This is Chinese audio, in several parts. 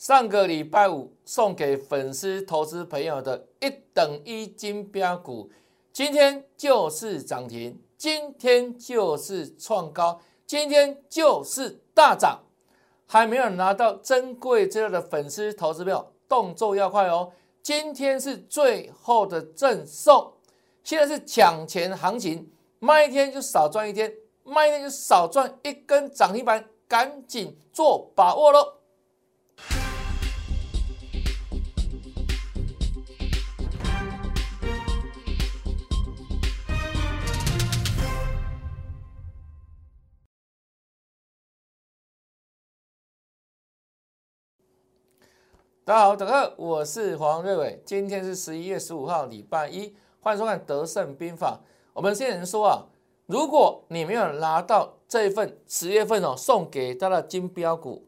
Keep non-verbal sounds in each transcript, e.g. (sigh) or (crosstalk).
上个礼拜五送给粉丝投资朋友的一等一金标股，今天就是涨停，今天就是创高，今天就是大涨。还没有拿到珍贵资料的粉丝投资票，动作要快哦！今天是最后的赠送，现在是抢钱行情，卖一天就少赚一天，卖一天就少赚一根涨停板，赶紧做把握喽！大家好，大家好，我是黄瑞伟。今天是十一月十五号，礼拜一，欢迎收看《德胜兵法》。我们先人说啊，如果你没有拿到这一份十月份哦送给他的金标股，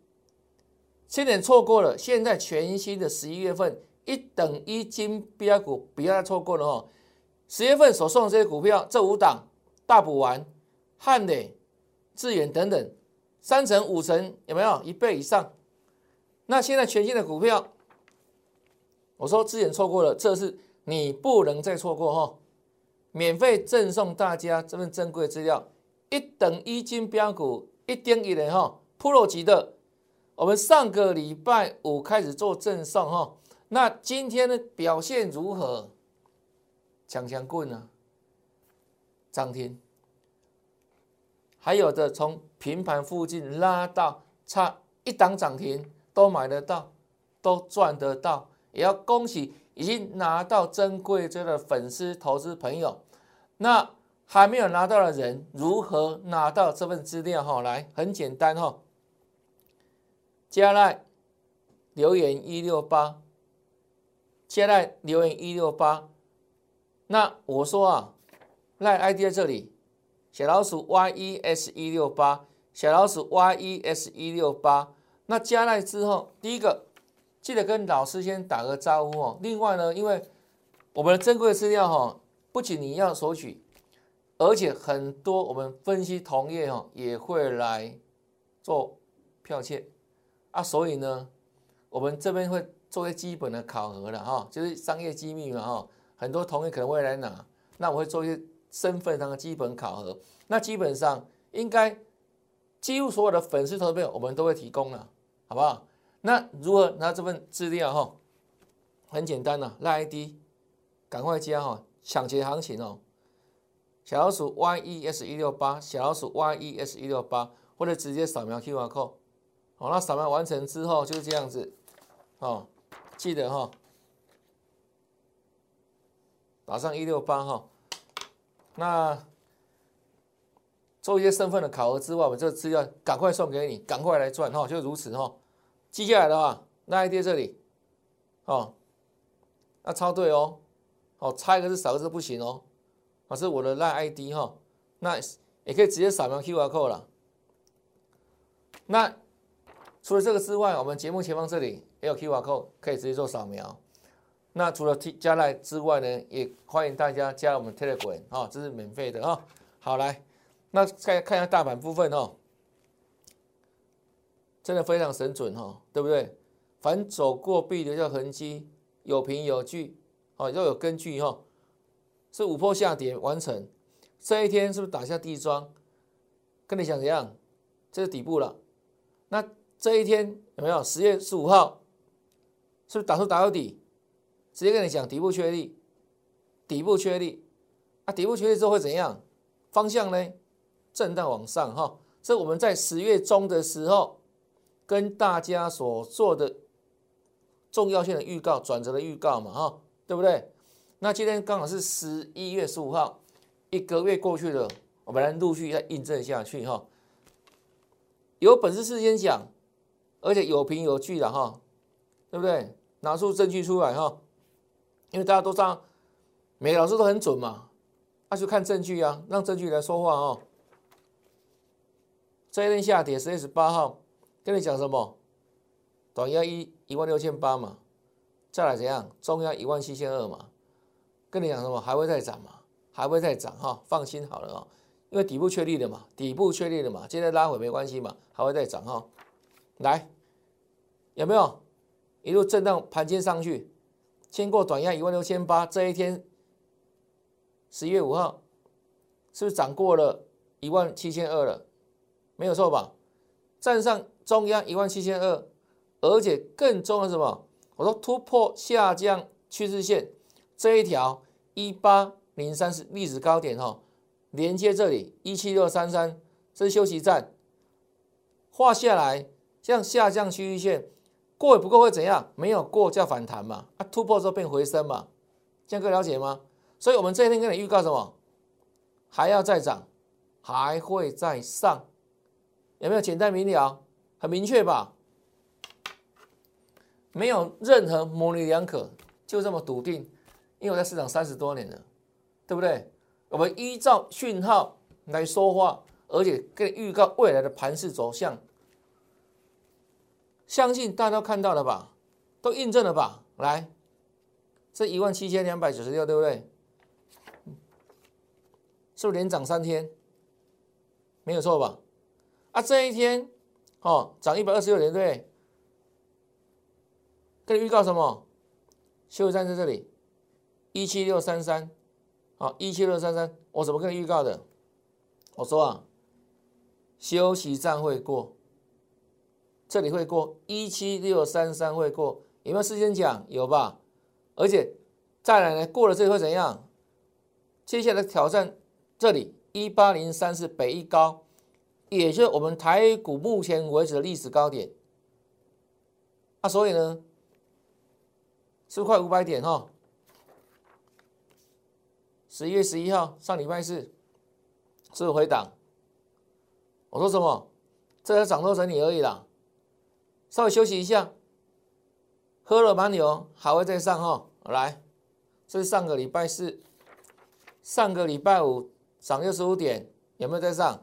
先点错过了。现在全新的十一月份一等一金标股，不要再错过了哦。十月份所送的这些股票，这五档大补丸、汉磊、智远等等，三成、五成有没有一倍以上？那现在全新的股票，我说之前错过了，这是你不能再错过哈！免费赠送大家这份珍贵资料，一等一金标股，一丁一人哈，Pro 级的。我们上个礼拜五开始做赠送哈，那今天的表现如何？强强棍呢？涨停，还有的从平盘附近拉到差一档涨停。都买得到，都赚得到，也要恭喜已经拿到珍贵这的粉丝投资朋友。那还没有拿到的人，如何拿到这份资料？哈，来，很简单哈，加来留言一六八，加来留言一六八。那我说啊，赖 ID 在这里，小老鼠 yes 一六八，小老鼠 yes 一六八。那加来之后，第一个记得跟老师先打个招呼哦。另外呢，因为我们的珍贵资料哈，不仅你要索取，而且很多我们分析同业哈也会来做剽窃啊，所以呢，我们这边会做一些基本的考核的哈，就是商业机密嘛哈，很多同业可能会来拿，那我会做一些身份上的基本考核，那基本上应该。几乎所有的粉丝投票，我们都会提供了，好不好？那如何拿这份资料哈？很简单呐，赖 ID，赶快加哈，抢劫行情哦！小老鼠 yes 一六八，小老鼠 yes 一六八，或者直接扫描 QR code，好，那扫描完成之后就是这样子，哦，记得哈，打上一六八哈，那。做一些身份的考核之外，我这个资料赶快送给你，赶快来赚哈，就如此哈。记下来的话，那 ID 这里，哦，那抄对哦，哦，差一个字少一个字不行哦，啊，是我的赖 ID 哈，那也可以直接扫描 QR code 了。那除了这个之外，我们节目前方这里也有 QR code，可以直接做扫描。那除了 T 加赖之外呢，也欢迎大家加入我们 Telegram 啊，这是免费的啊。好来。那看看一下大盘部分哦，真的非常神准哈，对不对？凡走过必留下痕迹，有凭有据，哦，要有根据哈。是五波下跌完成，这一天是不是打下地桩？跟你想怎样？这是底部了。那这一天有没有？十月十五号是不是打出打到底？直接跟你讲底部确立，底部确立。啊，底部确立之后会怎样？方向呢？震荡往上哈，这我们在十月中的时候跟大家所做的重要性的预告、转折的预告嘛哈，对不对？那今天刚好是十一月十五号，一个月过去了，我们来陆续再印证下去哈。有本事事先讲，而且有凭有据的哈，对不对？拿出证据出来哈，因为大家都知道，每个老师都很准嘛，那就看证据啊，让证据来说话哦。这一天下跌，十月十八号跟你讲什么？短压一一万六千八嘛，再来怎样？中压一万七千二嘛，跟你讲什么？还会再涨嘛？还会再涨哈？放心好了哦，因为底部确立的嘛，底部确立的嘛，现在拉回没关系嘛，还会再涨哈。来，有没有一路震荡盘间上去，经过短压一万六千八，这一天十一月五号是不是涨过了一万七千二了？没有错吧？站上中央一万七千二，而且更重要是什么？我说突破下降趋势线这一条一八零三是历史高点哈，连接这里一七六三三，这是休息站，画下来像下降趋势线过也不过会怎样？没有过叫反弹嘛，啊突破之后变回升嘛，这样各位了解吗？所以我们这一天跟你预告什么？还要再涨，还会再上。有没有简单明了？很明确吧？没有任何模棱两可，就这么笃定。因为我在市场三十多年了，对不对？我们依照讯号来说话，而且跟预告未来的盘势走向，相信大家都看到了吧？都印证了吧？来，这一万七千两百九十六，对不对？是不是连涨三天？没有错吧？啊，这一天哦，涨一百二十六点，对。跟你预告什么？休息站在这里，一七六三三，好，一七六三三，我怎么跟你预告的？我说啊，休息站会过，这里会过，一七六三三会过，有没有事先讲？有吧？而且再来呢，过了这里会怎样？接下来挑战这里一八零三是北一高。也就是我们台股目前为止的历史高点，啊，所以呢，是快五百点哈。十一月十一号上礼拜四，是不回档？我说什么？这要涨多整理而已啦，稍微休息一下，喝了蛮牛，还会再上哈。来，这是上个礼拜四，上个礼拜五涨六十五点，有没有再上？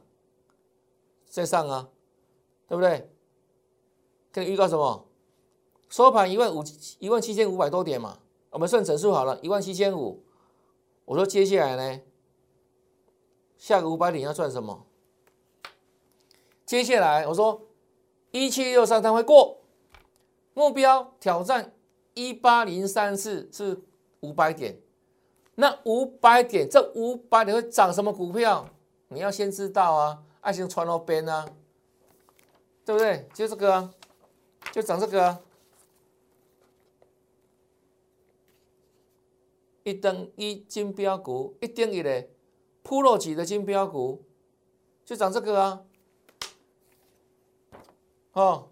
在上啊，对不对？跟你预告什么？收盘一万五一万七千五百多点嘛，我们算整数好了，一万七千五。我说接下来呢，下个五百点要赚什么？接下来我说一七六三三会过，目标挑战一八零三四是五百点，那五百点这五百点会涨什么股票？你要先知道啊。爱心穿到边啊，对不对？就这个啊，就涨这个啊，一等一金标股，一等一的铺路级的金标股，就涨这个啊，哦，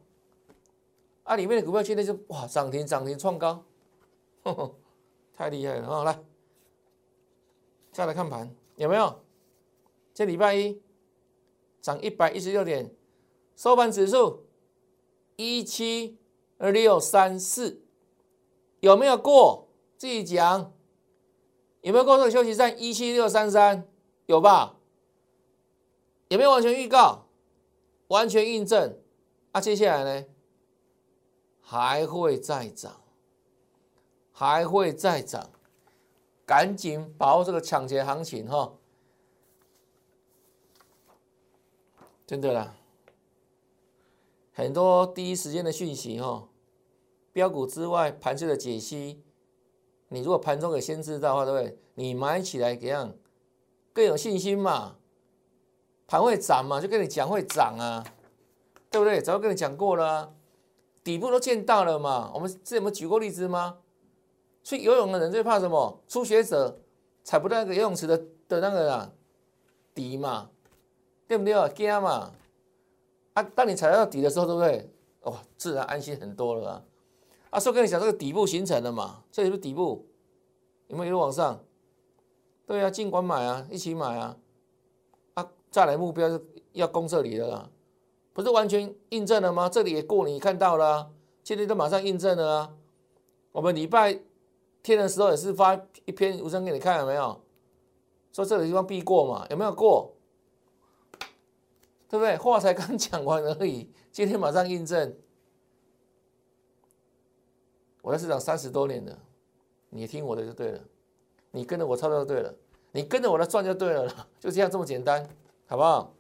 啊里面的股票现在就哇涨停涨停创高，太厉害了啊！来，再来看盘有没有？这礼拜一。涨一百一十六点，收盘指数一七六三四，有没有过？自己讲，有没有过这个休息站一七六三三？有吧？有没有完全预告？完全印证？啊，接下来呢？还会再涨，还会再涨，赶紧把握这个抢劫行情哈！真的啦，很多第一时间的讯息哈，标股之外盘势的解析，你如果盘中给先知道的话，对不对？你买起来怎样更有信心嘛？盘会涨嘛？就跟你讲会涨啊，对不对？早就跟你讲过了，底部都见到了嘛。我们之前有举过例子吗？去游泳的人最怕什么？初学者踩不到那个游泳池的的那个啊底嘛。对不对啊？惊嘛！啊，当你踩到底的时候，对不对？哦，自然安心很多了啊！啊，说跟你讲，这个底部形成了嘛？这里是底部，有没有一路往上？对啊，尽管买啊，一起买啊！啊，再来目标是要攻这里的啦，不是完全印证了吗？这里也过，你看到了，今天都马上印证了啊！我们礼拜天的时候也是发一篇文章给你看，有没有？说这个地方必过嘛？有没有过？对不对？话才刚讲完而已，(laughs) 今天马上印证。我在市场三十多年了，你听我的就对了，你跟着我操作就对了，你跟着我的赚就对了 (laughs) 就这样这么简单，好不好？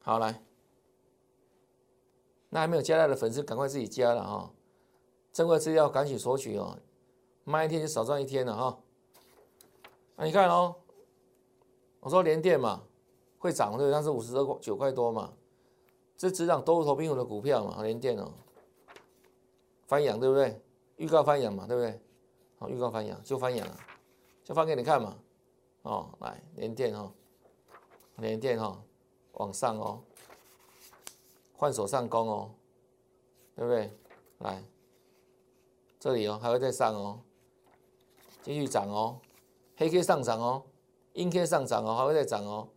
好来，那还没有加来的粉丝赶快自己加了啊！珍贵资料赶紧索取哦，慢一天就少赚一天了哈。那你看哦，我说连电嘛会涨对，但是五十二九块多嘛，这只涨多头并股的股票嘛，连电哦，翻阳对不对？预告翻阳嘛，对不对？好，预告翻阳就翻阳了，就翻给你看嘛。哦，来连电哈，连电哈，往上哦，换手上攻哦，对不对？来，这里哦，还会再上哦，继续涨哦，黑 K 上涨哦，阴 K 上涨哦，还会再涨哦。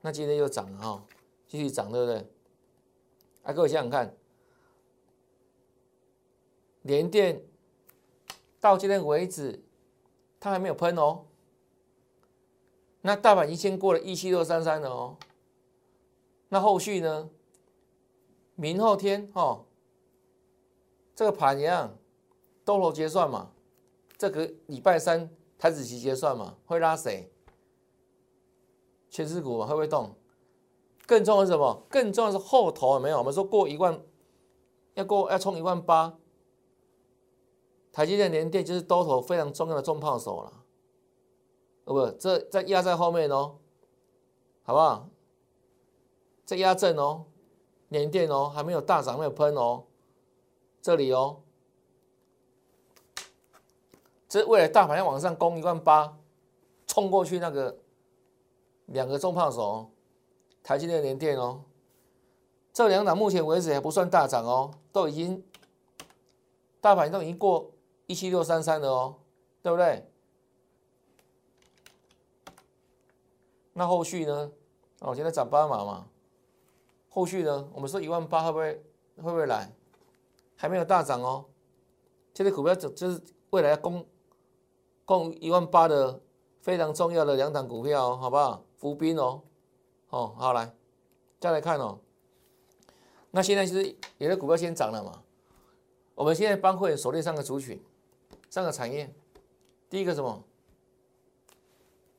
那今天又涨了哈，继续涨，对不对？啊，各位想想看，连电。到今天为止，它还没有喷哦。那大盘已经先过了一七六三三了哦。那后续呢？明后天哦，这个盘一样，多头结算嘛。这个礼拜三台子期结算嘛，会拉谁？全市股嘛，会不会动？更重要是什么？更重要是后头有没有？我们说过一万，要过要冲一万八。台积电连电就是多头非常重要的重炮手了，不，这在压在后面哦，好不好？在压阵哦，连电哦，还没有大涨，没有喷哦，这里哦，这未来大盘要往上攻一万八，冲过去那个两个重炮手，台积电联电哦，这两档目前为止还不算大涨哦，都已经大盘都已经过。一七六三三了哦，对不对？那后续呢？哦，现在涨八码嘛。后续呢？我们说一万八会不会会不会来？还没有大涨哦。这些股票就就是未来要攻攻一万八的非常重要的两档股票哦，好不好？伏兵哦。哦，好来，再来看哦。那现在其实有的股票先涨了嘛。我们现在帮会锁定三个族群。三个产业，第一个什么？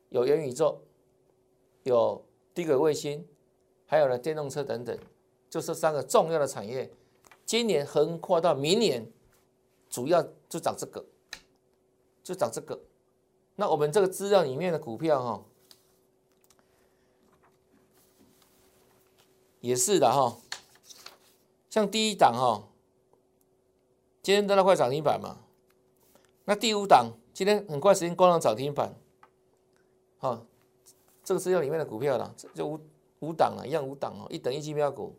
有元宇宙，有低轨卫星，还有呢电动车等等，就是三个重要的产业。今年横跨到明年，主要就涨这个，就涨这个。那我们这个资料里面的股票哈，也是的哈。像第一档哈，今天都在快涨停板嘛。那第五档今天很快时间关了涨停板，好，这个资料里面的股票了，就五五档了，一样五档哦，一等一绩标股，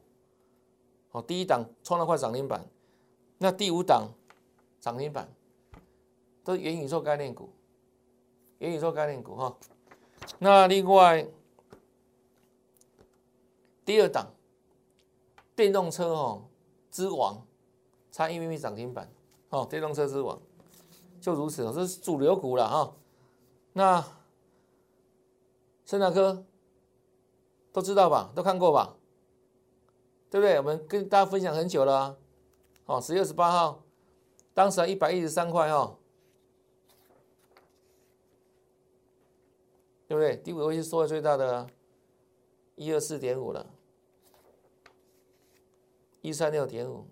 哦，第一档创了块涨停板，那第五档涨停板都是元宇宙概念股，元宇宙概念股哈，那另外第二档电动车哦之王，差一米米涨停板，哦，电动车之王。就如此这是主流股了哈。那圣达科都知道吧？都看过吧？对不对？我们跟大家分享很久了。哦，十月十八号，当时一百一十三块哦，对不对？低轨位是收的最大的，一二四点五了，一三六点五，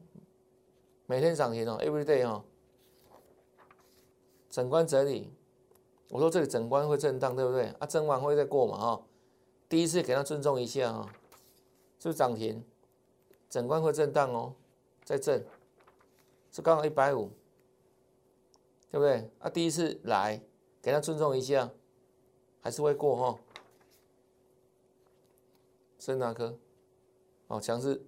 每天涨停哦，every day 哈。整关整理，我说这里整关会震荡，对不对？啊，整完会再过嘛，哈。第一次给他尊重一下哈，是不是涨停？整关会震荡哦，再震，是刚好一百五，对不对？啊，第一次来给他尊重一下，还是会过哈。深达科，哦，强势，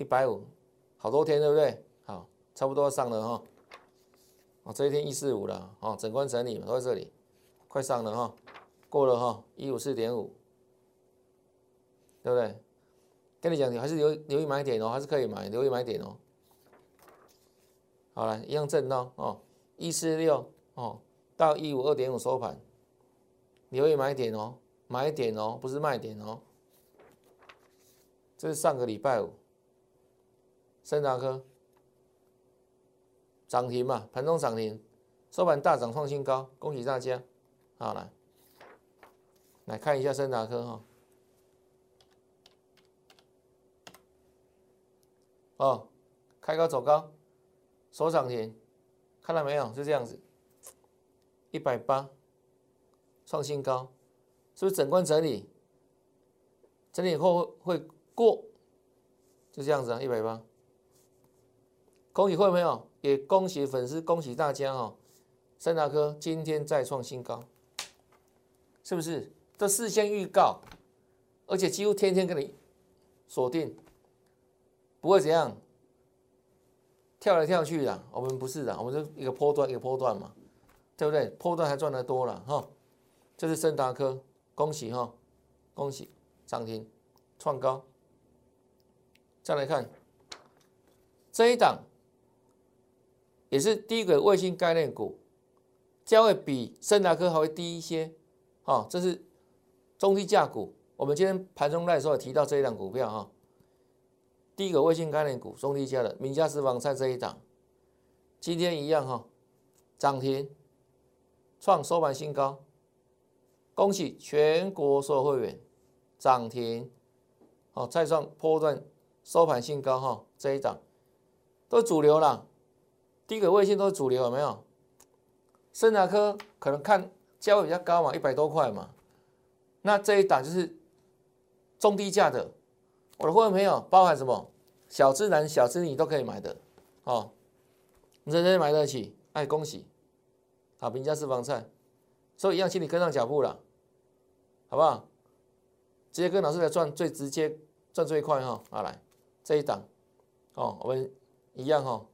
一百五，好多天，对不对？好，差不多上了哈。哦，这一天一四五了，哦，整关整理嘛都在这里，快上了哈，过了哈，一五四点五，对不对？跟你讲，你还是留留意买点哦，还是可以买，留意买点哦。好了，一样震荡哦，一四六哦，到一五二点五收盘，留意买点哦，买点哦，不是卖点哦。这是上个礼拜五，深达科。涨停嘛，盘中涨停，收盘大涨创新高，恭喜大家！好来，来看一下森达科哈，哦，开高走高，收涨停，看到没有？就这样子，一百八创新高，是不是整关整理？整理以后会过，就这样子啊，一百八。恭喜会没有？也恭喜粉丝，恭喜大家哦！森达科今天再创新高，是不是？这事先预告，而且几乎天天跟你锁定，不会怎样，跳来跳去的。我们不是的，我们是一个波段一个波段嘛，对不对？波段还赚得多了哈。这是森达科，恭喜哈，恭喜涨停创高。再来看这一档。也是第一个卫星概念股，价位比森达科还会低一些，哈，这是中低价股。我们今天盘中来的时候提到这一档股票哈，第一个卫星概念股中低价的名家私房菜这一档，今天一样哈，涨停创收盘新高，恭喜全国所有会员涨停，好再创波段收盘新高哈，这一档。都主流了。第一个卫星都是主流，有没有？森达科可能看价位比较高嘛，一百多块嘛。那这一档就是中低价的，我的会员朋友包含什么？小资男、小资女都可以买的哦，人人买得起，哎，恭喜！好，平价私房菜，所以一样，请你跟上脚步了，好不好？直接跟老师来赚，最直接赚最快哈！好来，这一档哦，我们一样哈。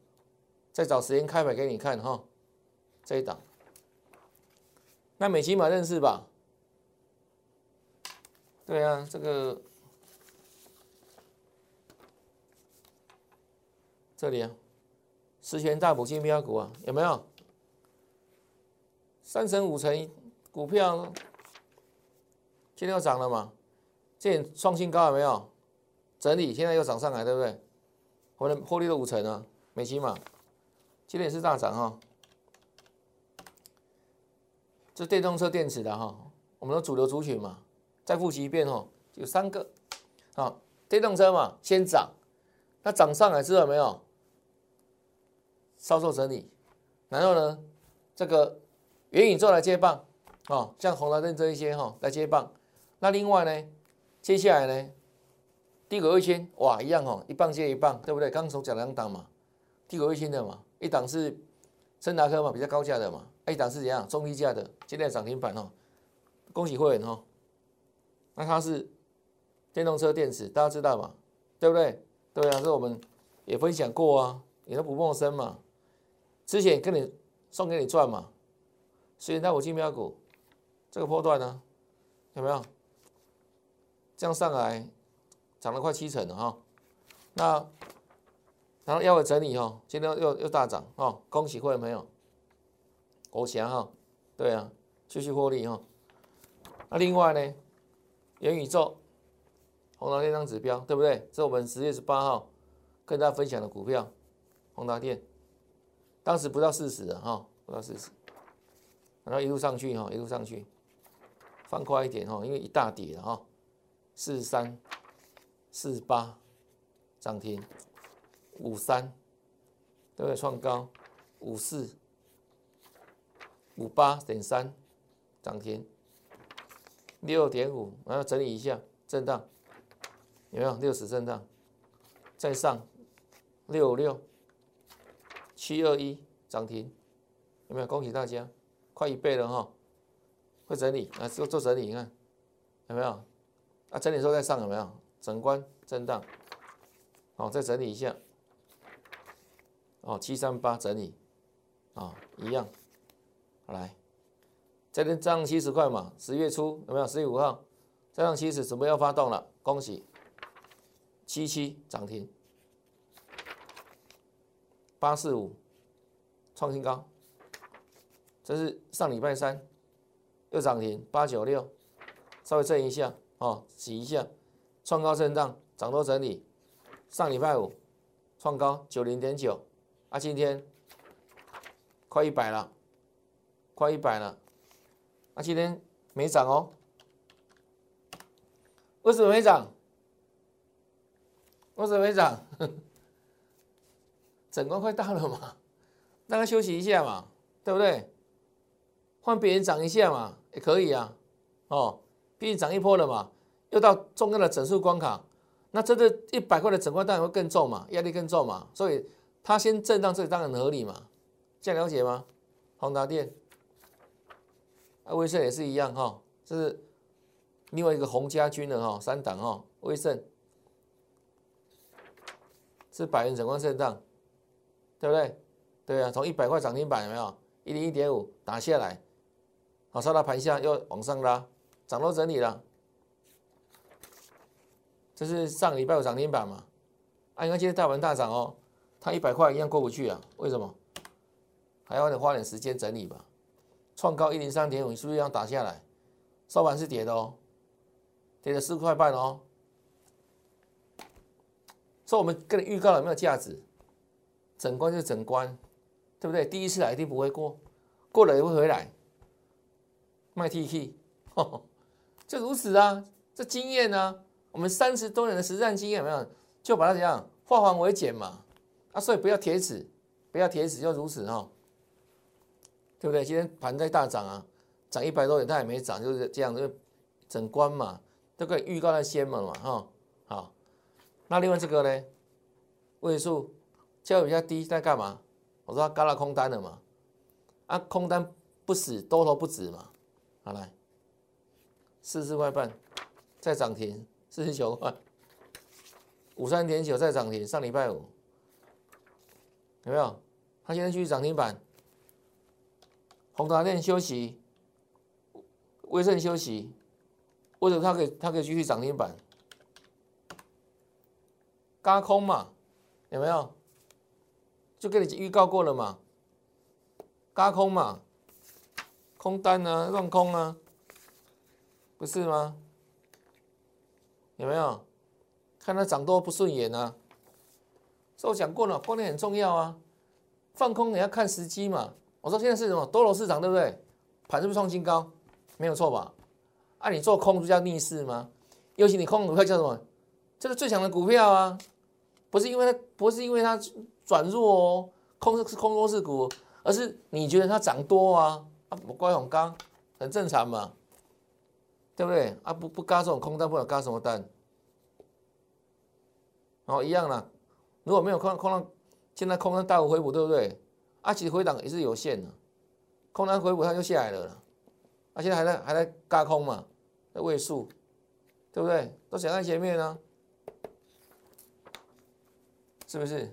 再找时间开牌给你看哈，这一档，那美琪玛认识吧？对啊，这个这里啊，十全大补金标股啊，有没有？三成五成股票，今天又涨了嘛？这创新高有没有？整理现在又涨上来，对不对？我们获利了五成啊，美琪玛。今天也是大涨哈，这电动车电池的哈，我们的主流族群嘛，再复习一遍哈，有三个，好，电动车嘛先涨，那涨上来之后没有，稍作整理，然后呢，这个元宇宙来接棒，哦，像宏达电这一些哈来接棒，那另外呢，接下来呢，低轨卫星哇一样哈，一棒接一棒，对不对？刚从讲两档嘛，低轨卫星的嘛。一档是森达科嘛，比较高价的嘛；一档是怎样中低价的，今天涨停板哦，恭喜会员哦。那它是电动车电池，大家知道嘛？对不对？对啊，这我们也分享过啊，你都不陌生嘛。之前跟你送给你赚嘛，所以那五金标股这个波段呢，有没有？这样上来涨了快七成了哈。那然后要我整理哈，今天又又大涨哦，恭喜会员朋友，国强哈，对啊，继续获利哈。那另外呢，元宇宙，宏达电张指标对不对？这是我们十月十八号跟大家分享的股票，宏达电，当时不到四十的哈，不到四十，然后一路上去哈，一路上去，放快一点哈，因为一大跌了哈，四十三、四十八涨停。五三，对不对？创高，五四，五八点三，涨停，六点五，我要整理一下，震荡，有没有？六十震荡，再上，六六，七二一，涨停，有没有？恭喜大家，快一倍了哈！会整理啊，做做整理，你看有没有？啊，整理之后再上有没有？整关震荡，好，再整理一下。哦，七三八整理，啊，一样，来，这边涨七十块嘛，十月初有没有？十月五号再涨七十，准备要发动了，恭喜，七七涨停，八四五创新高，这是上礼拜三又涨停，八九六稍微震一下，哦，洗一下，创高震荡，涨多整理，上礼拜五创高九零点九。啊，今天快一百了，快一百了。啊，今天没涨哦，为什么没涨？为什么没涨？整关快到了嘛，让它休息一下嘛，对不对？换别人涨一下嘛，也可以啊。哦，毕竟涨一波了嘛，又到重要的整数关卡，那这个一百块的整块当然会更重嘛，压力更重嘛，所以它先震荡，这当然合理嘛。这样了解吗？宏达电，啊，威盛也是一样哈，这是另外一个洪家军的哈，三档哈，威盛是百元整块震荡，对不对？对啊，从一百块涨停板有没有？一零一点五打下来，好，杀到盘下又往上拉。涨多整理了，这是上礼拜有涨停板嘛？啊，你看今天大盘大涨哦，它一百块一样过不去啊？为什么？还要得花点时间整理吧。创高一零三点五，你是不是要打下来？收盘是跌的哦，跌了四块半哦。所以我们跟你预告了没有价值？整关就整关，对不对？第一次来一定不会过，过了也会回来。卖 T K，(laughs) 就如此啊，这经验呢，我们三十多年的实战经验有没有？就把它怎样化繁为简嘛，啊，所以不要铁齿，不要铁齿，就如此哈，对不对？今天盘在大涨啊，涨一百多点，它也没涨，就是这样，就整关嘛，都可以预告在先嘛嘛哈，好，那另外这个呢，位数价位比较低，在干嘛？我说它嘎了空单了嘛，啊，空单不死，多头不止嘛，好来。四十块半，再涨停，四十九块，五三点九再涨停，上礼拜五有没有？它现在继续涨停板，宏达电休息，威盛休息，或者它可以它可以继续涨停板，嘎空嘛，有没有？就跟你预告过了嘛，嘎空嘛，空单啊，乱空啊。不是吗？有没有看它涨多不顺眼啊？所以我讲过了，观念很重要啊。放空你要看时机嘛。我说现在是什么多头市场，对不对？盘是不是创新高？没有错吧？啊，你做空就叫逆势吗？尤其你空股票叫什么？这是最强的股票啊！不是因为它不是因为它转弱哦，空是空多是股，而是你觉得它涨多啊？啊，我乖很刚，很正常嘛。对不对啊？不不嘎这种空单，不管嘎什么单，哦一样啦。如果没有空空单，现在空单大幅回补，对不对？啊，其实回档也是有限的，空单回补它就下来了。啊，现在还在还在嘎空嘛，在位数，对不对？都想在前面呢，是不是？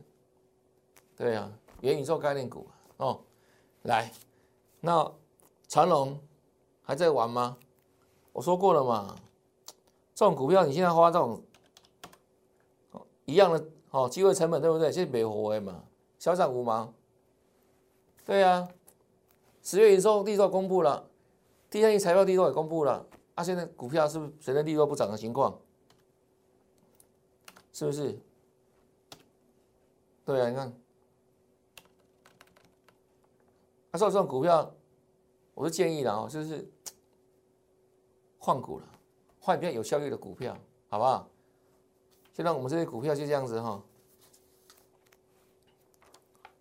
对呀，元宇宙概念股哦，来，那长龙还在玩吗？我说过了嘛，这种股票你现在花这种一样的哦机会成本，对不对？这是没活的嘛，小涨五毛。对呀，十月营收利润公布了，第三季财报利润也公布了，啊，现在股票是不是随着利润不涨的情况？是不是？对啊，你看，啊说这种股票，我是建议的哦，就是。(tsk) 换股了，换比较有效率的股票，好不好？现在我们这些股票就这样子哈，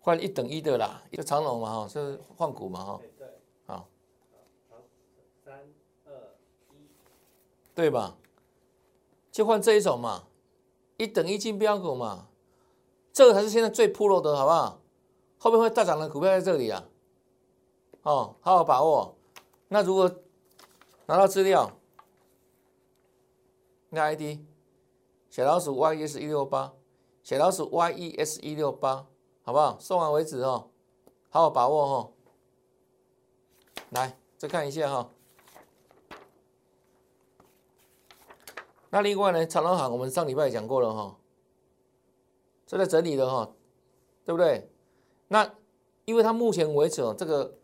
换一等一的啦，一个长龙嘛哈，是换股嘛哈，对，好，好，三二一，对吧？就换这一种嘛，一等一金标股嘛，这个才是现在最铺路的，好不好？后面会大涨的股票在这里啊，哦，好好把握。那如果拿到资料，那 ID 小老鼠 YES 一六八，小老鼠 YES 一六八，好不好？送完为止哦，好好把握哦。来，再看一下哈。那另外呢，长隆行我们上礼拜也讲过了哈，这在整理的哈，对不对？那因为它目前为止哦，这个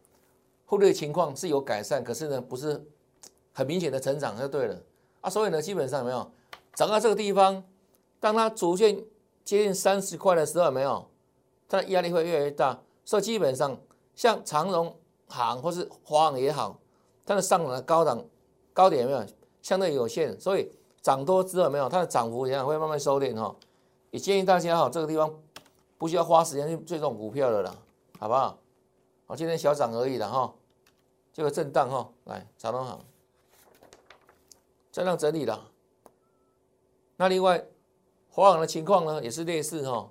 汇率情况是有改善，可是呢，不是。很明显的成长就对了啊，所以呢，基本上有没有涨到这个地方，当它逐渐接近三十块的时候，没有它的压力会越来越大，所以基本上像长荣行或是华航也好，它的上涨的高档高点有没有相对有限，所以涨多之后没有它的涨幅也会慢慢收敛哈。也建议大家哈，这个地方不需要花时间去追这种股票的啦，好不好？好，今天小涨而已了哈，这个震荡哈，来长隆好，震荡整理了。那另外，华航的情况呢，也是类似哈，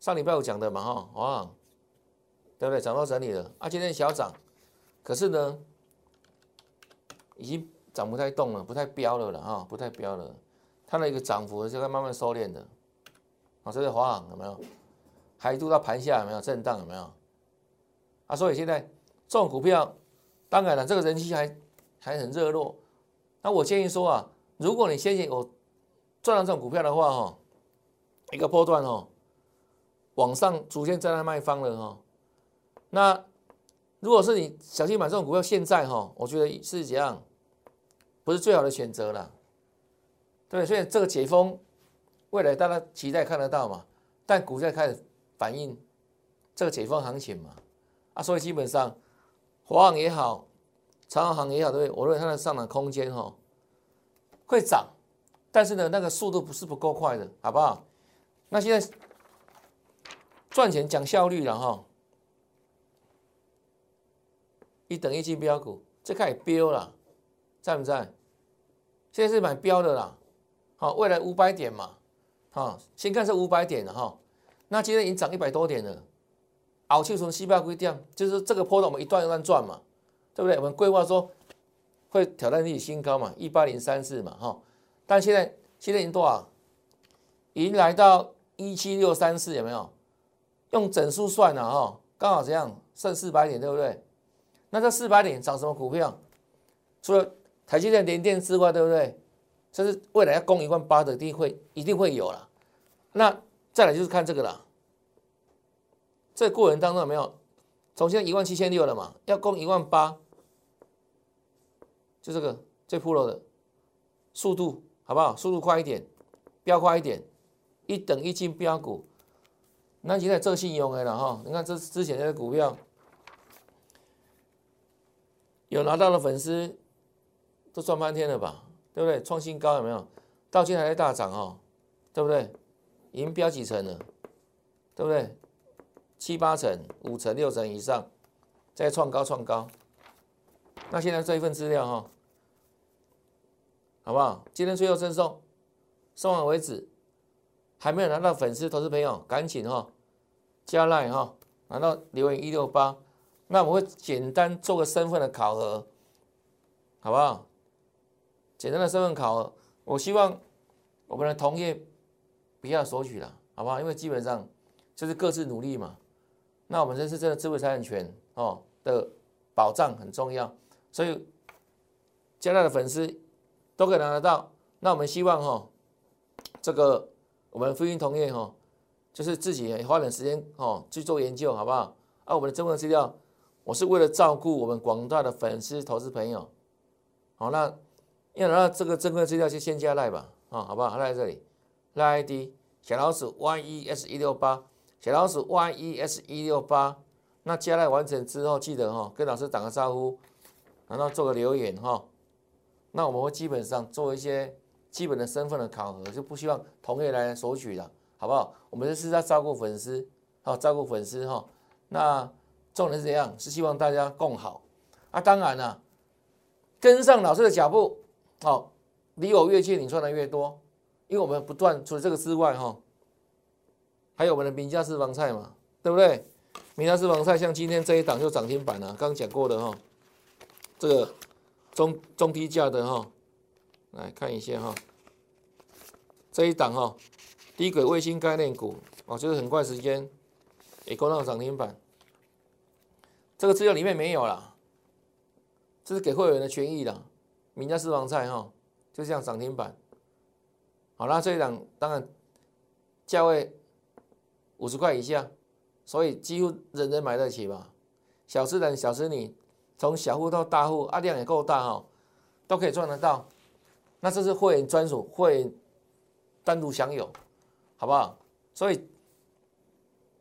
上礼拜五讲的嘛哈，华航对不对？涨到整理了，啊，今天小涨，可是呢，已经涨不太动了，不太飙了了哈，不太飙了，它的一个涨幅是在慢慢收敛的。啊，这是华航有没有？海度到盘下有没有震荡有没有？啊，所以现在这种股票，当然了，这个人气还还很热络。那我建议说啊，如果你先前有赚到这种股票的话，哈，一个波段哦，往上逐渐站在卖方了哈。那如果是你小心买这种股票，现在哈，我觉得是怎样，不是最好的选择了。对，所以这个解封。未来大家期待看得到嘛？但股价开始反映这个解封行情嘛？啊，所以基本上华航也好，长航航也好，对不对？我认为它的上涨空间哈会涨，但是呢，那个速度不是不够快的，好不好？那现在赚钱讲效率了哈，一等一金标股，这开始标了，在不在？现在是买标的啦，好，未来五百点嘛。好，先看这五百点的哈，那今天已经涨一百多点了。熬就从西八规定，就是这个波段我们一段一段赚嘛，对不对？我们规划说会挑战历史新高嘛，一八零三四嘛哈。但现在现在已经多少？已经来到一七六三四，有没有？用整数算了哈，刚好这样剩四百点，对不对？那这四百点涨什么股票？除了台积电、联电之外，对不对？这是未来要攻一万八的，一定会一定会有了。那再来就是看这个了。这过程当中有没有？从现在一万七千六了嘛，要攻一万八，就这个最 pro 的速度好不好？速度快一点，飙快一点，一等一进标股。那现在这信用的了哈，你看这之前的股票有拿到的粉丝都赚翻天了吧？对不对？创新高有没有？到现在还在大涨哦，对不对？已经飙几层了，对不对？七八层、五层、六层以上，再创高创高。那现在这一份资料哈，好不好？今天最后赠送，送完为止。还没有拿到粉丝投资朋友，赶紧哈加赖哈，拿到留言一六八。那我会简单做个身份的考核，好不好？简单的身份考核，我希望我们的同业不要索取了，好不好？因为基本上就是各自努力嘛。那我们这是真的智慧财产权哦的保障很重要，所以加大的粉丝都可以拿得到。那我们希望哈，这个我们福音同业哈，就是自己花点时间哦去做研究，好不好？啊，我们的真份资料，我是为了照顾我们广大的粉丝投资朋友，好那。要拿到这个正规资料，就先加赖吧，啊，好不好？赖在这里，赖 ID 小老鼠 Y E S 一六八，小老鼠 Y E S 一六八。那加赖完成之后，记得哈，跟老师打个招呼，然后做个留言哈。那我们会基本上做一些基本的身份的考核，就不希望同业来索取了，好不好？我们是在照顾粉丝，好照顾粉丝哈。那重点是怎样？是希望大家共好啊。当然了，跟上老师的脚步。好，离我越近，你赚的越多，因为我们不断除了这个之外，哈，还有我们的名家私房菜嘛，对不对？名家私房菜像今天这一档就涨停板了，刚讲过的哈，这个中中低价的哈，来看一下哈，这一档哈，低轨卫星概念股哦，就是很快时间也攻到涨停板，这个资料里面没有了，这是给会员的权益的。名家私房菜哈，就这样涨停板。好那这一档当然价位五十块以下，所以几乎人人买得起吧。小资人、小资女，从小户到大户，啊量也够大哈，都可以赚得到。那这是会员专属，会员单独享有，好不好？所以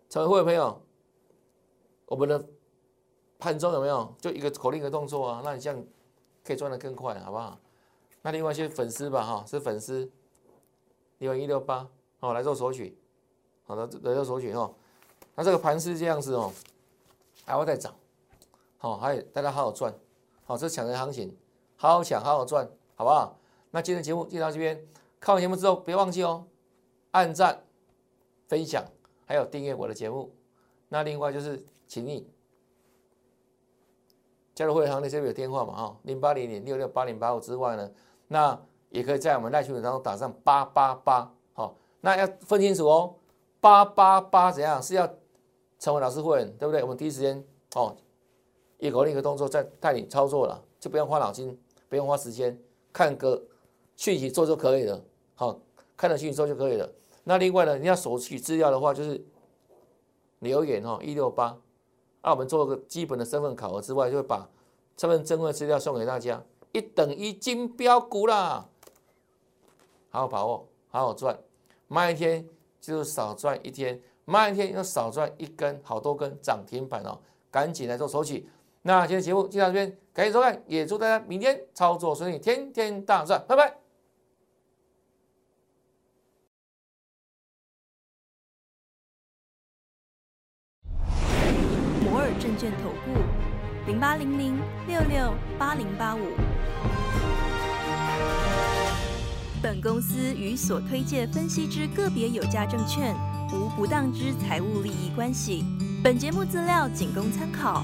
成为会员朋友，我们的盘中有没有就一个口令的动作啊？那你这样。可以赚得更快，好不好？那另外一些粉丝吧，哈，是粉丝，六一六八，好来做索取，好的来做索取哈。那这个盘是这样子哦，还会再涨，好，还有大家好好赚，好，这是抢人行情，好好抢，好好赚，好不好？那今天节目就到这边，看完节目之后别忘记哦，按赞、分享，还有订阅我的节目。那另外就是，请你加入会员行列，这边有电话嘛？哈，零八零零六六八零八五之外呢，那也可以在我们赖群当中打上八八八，好，那要分清楚哦，八八八怎样是要成为老师会员，对不对？我们第一时间哦，一口令一个动作再带你操作了，就不用花脑筋，不用花时间，看个讯息做就可以了，好，看了讯息做就可以了。那另外呢，你要索取资料的话，就是。留言哦，一六八，那我们做个基本的身份考核之外，就会把身份证的资料送给大家，一等一金标股啦，好好把握，好好赚，慢一天就少赚一天，慢一天要少赚一根，好多根涨停板哦，赶紧来做索取。那今天节目就到这边，感谢收看，也祝大家明天操作顺利，天天大赚，拜拜。摩尔证券投顾零八零零六六八零八五。本公司与所推介分析之个别有价证券无不当之财务利益关系。本节目资料仅供参考，